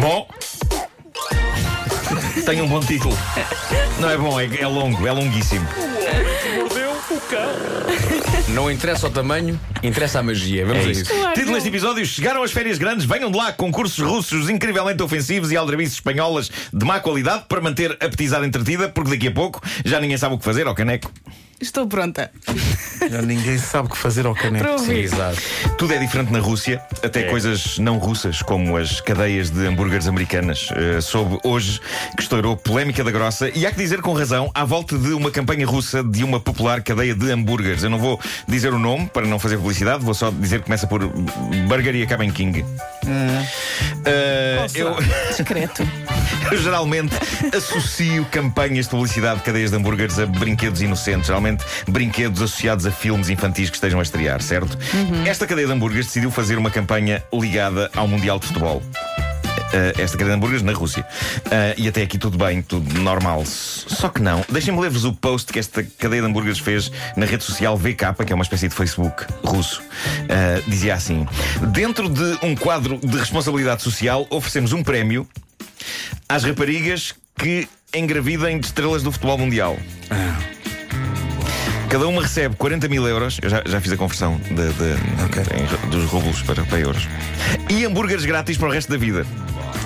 Bom. Tem um bom título. Não é bom, é, é longo, é longuíssimo. Mordeu o cão. Não interessa o tamanho, interessa a magia. Vamos É a isso. isso. Título deste episódio: Chegaram as férias grandes, venham de lá concursos russos incrivelmente ofensivos e aldrabices espanholas de má qualidade para manter a petizada entretida, porque daqui a pouco já ninguém sabe o que fazer ao caneco. Estou pronta. Já ninguém sabe o que fazer ao Para caneco. Sim, exato. Tudo é diferente na Rússia, até coisas não russas, como as cadeias de hambúrgueres americanas. Uh, soube hoje que estourou polémica da grossa, e há que dizer com razão, à volta de uma campanha russa de uma popular cadeia de hambúrgueres. Eu não vou dizer o nome para não fazer publicidade, vou só dizer que começa por Burger acaba em King. Uh, eu, Discreto. eu geralmente associo campanhas de publicidade de cadeias de hambúrgueres a brinquedos inocentes, geralmente brinquedos associados a filmes infantis que estejam a estrear, certo? Esta cadeia de hambúrgueres decidiu fazer uma campanha ligada ao Mundial de Futebol. Uh, esta cadeia de hambúrgueres na Rússia. Uh, e até aqui tudo bem, tudo normal. Só que não. Deixem-me ler-vos o post que esta cadeia de hambúrgueres fez na rede social VK, que é uma espécie de Facebook russo. Uh, dizia assim: Dentro de um quadro de responsabilidade social, oferecemos um prémio às raparigas que engravidem de estrelas do futebol mundial. Cada uma recebe 40 mil euros. Eu já, já fiz a conversão de- de- em- dos rublos para, para euros. E hambúrgueres grátis para o resto da vida.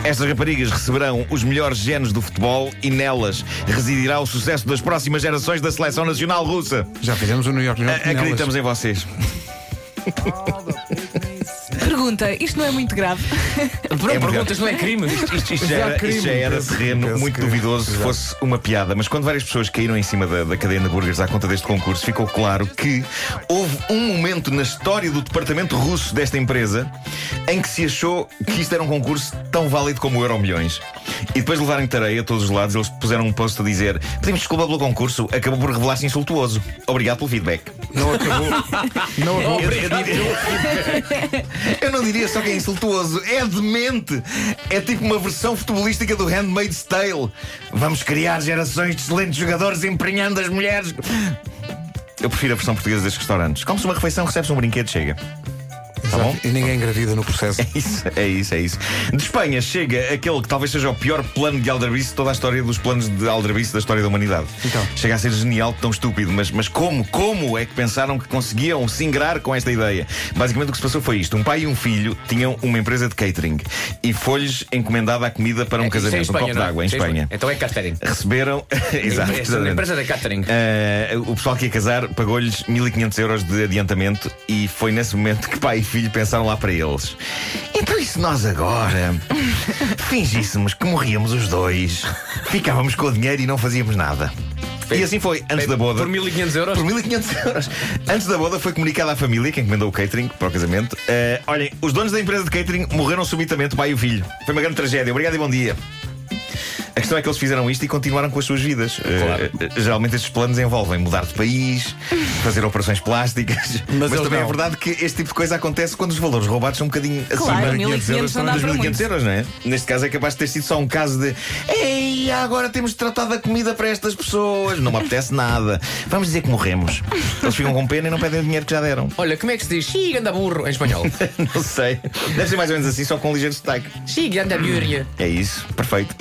Estas raparigas receberão os melhores genes do futebol e nelas residirá o sucesso das próximas gerações da seleção nacional russa. Já fizemos o New York New A- York Acreditamos em vocês. Pergunta, isto não é muito grave? Não É perguntas, não é crime. Isto, isto já, Já era, crime, isto já era terreno penso muito que- duvidoso se fosse uma piada, mas quando várias pessoas caíram em cima da, da cadeia de burgers à conta deste concurso, ficou claro que houve um momento na história do departamento russo desta empresa em que se achou que isto era um concurso tão válido como o Euro Milhões. E depois de levarem tareia a todos os lados, eles puseram um post a dizer: Pedimos desculpa pelo concurso, acabou por revelar-se insultuoso. Obrigado pelo feedback. Não acabou. Não acabou. Eu, eu Eu não diria só que é insultuoso, é demente. É tipo uma versão futebolística do Handmaid's Tale. Vamos criar gerações de excelentes jogadores emprenhando as mulheres. Eu prefiro a versão portuguesa destes restaurantes. Come-se uma refeição, recebe-se um brinquedo, chega. Tá bom? E ninguém engravida no processo. É isso, é isso, é isso. De Espanha chega aquele que talvez seja o pior plano de aldrabice de toda a história dos planos de aldrabice da história da humanidade. Então. Chega a ser genial, tão estúpido, mas, mas como, como é que pensaram que conseguiam se ingrar com esta ideia? Basicamente o que se passou foi isto: um pai e um filho tinham uma empresa de catering e foi-lhes encomendada a comida para um é em casamento, Espanha, um copo não é? de água em é Espanha. Então é catering. Receberam. Exato, é exatamente. uma empresa de catering. Eh, o pessoal que ia casar pagou-lhes 1500 euros de adiantamento e foi nesse momento que pai e filho pensaram lá para eles. Então, e se nós agora fingíssemos que morríamos os dois, ficávamos com o dinheiro e não fazíamos nada? E assim foi, antes da boda. Por 1500 euros? Por 1500 euros. Antes da boda foi comunicado à família, que encomendou o catering para o casamento. eh, olhem, os donos da empresa de catering morreram subitamente, o pai e o filho. Foi uma grande tragédia. Obrigado e bom dia. A questão é que eles fizeram isto e continuaram com as suas vidas. Eh, eh, geralmente estes planos envolvem mudar de país, fazer operações plásticas. Mas, eles também é não. verdade que este tipo de coisa acontece quando os valores roubados são um bocadinho Claro, acima 1500 euros, 1500 muito. euros, não é? Neste caso é capaz de ter sido só um caso de Ei, agora temos de tratar da comida para estas pessoas. Não me apetece nada. Vamos dizer que morremos. Eles ficam com pena e não pedem o dinheiro que já deram. Olha, como é que se diz? Xiga anda burro em espanhol. Não sei. Deve ser mais ou menos assim, só com um ligeiro sotaque. Xiga anda biúria. É isso, perfeito.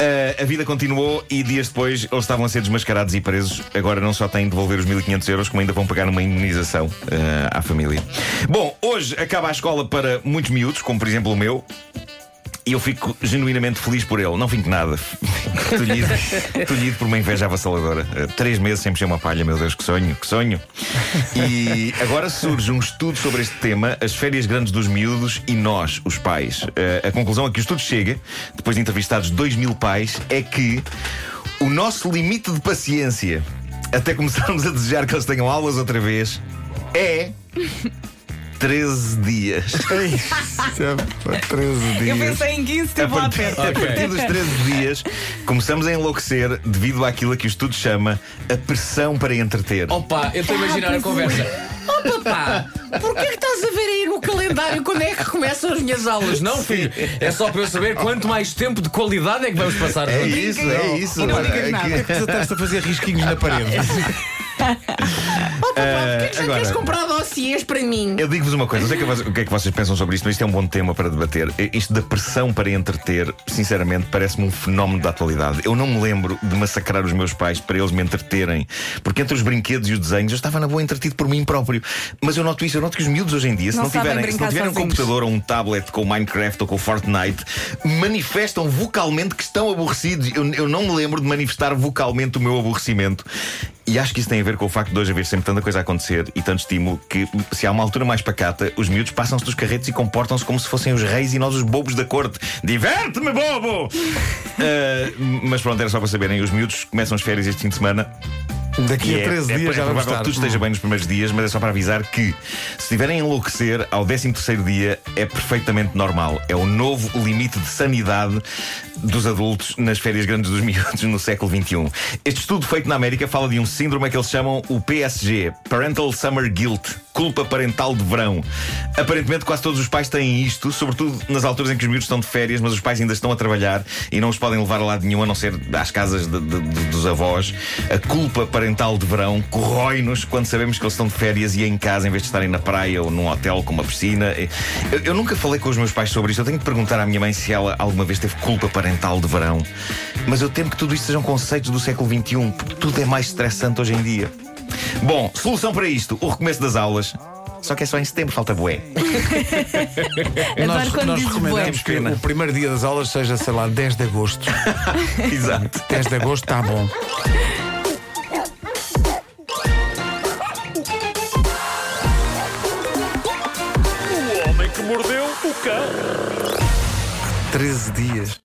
Ah, a vida continuou e dias depois eles estavam a ser desmascarados e presos. Agora não só têm de devolver os 1500 euros, como ainda vão pagar uma indenização ah, à família. Bom, hoje acaba a escola para muitos miúdos, como por exemplo o meu. E eu fico genuinamente feliz por ele. Não fico nada. Tolhido, tolhido por uma inveja avassaladora. Uh, três meses sem mexer uma palha, meu Deus, que sonho, que sonho. E agora surge um estudo sobre este tema, as férias grandes dos miúdos e nós, os pais. Uh, a conclusão a que o estudo chega, depois de entrevistados 2 mil pais, é que o nosso limite de paciência, até começarmos a desejar que eles tenham aulas outra vez, é. 13 dias. Isso é 13 Eu dias. pensei em 15, A esteve lá partir, perto. a partir dos 13 dias, começamos a enlouquecer devido àquilo a que o estudo chama a pressão para entreter. Opa, eu estou a imaginar a conversa. Oh papá, porquê que estás a ver aí no calendário quando é que começam as minhas aulas? Não, filho, é só para eu saber quanto mais tempo de qualidade é que vamos passar É isso, é isso. E não digas nada. aqui- Desataste a fazer risquinhos na parede. Dossiês para mim? eu digo-vos uma coisa, não sei o que é que vocês pensam sobre isto, mas isto é um bom tema para debater. Isto da pressão para entreter, sinceramente, parece-me um fenómeno da atualidade. Eu não me lembro de massacrar os meus pais para eles me entreterem, porque entre os brinquedos e os desenhos eu estava na boa entretido por mim próprio. Mas eu noto isso, eu noto que os miúdos hoje em dia, se Não não, tiverem, se não tiverem um computador ou um tablet com Minecraft ou com Fortnite, manifestam vocalmente que estão aborrecidos. Eu, eu não me lembro de manifestar vocalmente o meu aborrecimento. E acho que isso tem a ver com o facto de hoje haver sempre tanta coisa a acontecer e tanto estímulo que, se há uma altura mais pacata, os miúdos passam-se dos carretos e comportam-se como se fossem os reis e nós os bobos da corte. Diverte-me, bobo! Ah, mas pronto, era só para saberem. Os miúdos começam as férias este fim de semana. Daqui E a 13 é, dias é, já é provável que tudo esteja bem nos primeiros dias, mas é só para avisar que se estiverem a enlouquecer ao 13 dia é perfeitamente normal. É o novo limite de sanidade dos adultos nas férias grandes dos miúdos no século XXI. Este estudo feito na América fala de um síndrome que eles chamam o PSG Parental Summer Guilt culpa parental de verão. Aparentemente, quase todos os pais têm isto, sobretudo nas alturas em que os miúdos estão de férias, mas os pais ainda estão a trabalhar e não os podem levar a lado nenhum a não ser às casas de- de- de- dos avós. A culpa parental de verão corrói-nos quando sabemos que eles estão de férias e em casa em vez de estarem na praia ou num hotel com uma piscina. Eu, eu nunca falei com os meus pais sobre isto. Eu tenho que perguntar à minha mãe se ela alguma vez teve culpa parental de verão. Mas eu temo que tudo isto sejam conceitos do século XXI, porque tudo é mais estressante hoje em dia. Bom, solução para isto: o recomeço das aulas. Só que é só em setembro, falta bué. Adoro Nós, quando nós dizes recomendamos que o primeiro dia das aulas seja, sei lá, 10 de agosto. Exato. 10 de agosto está bom. O homem que mordeu o cão. 13 dias.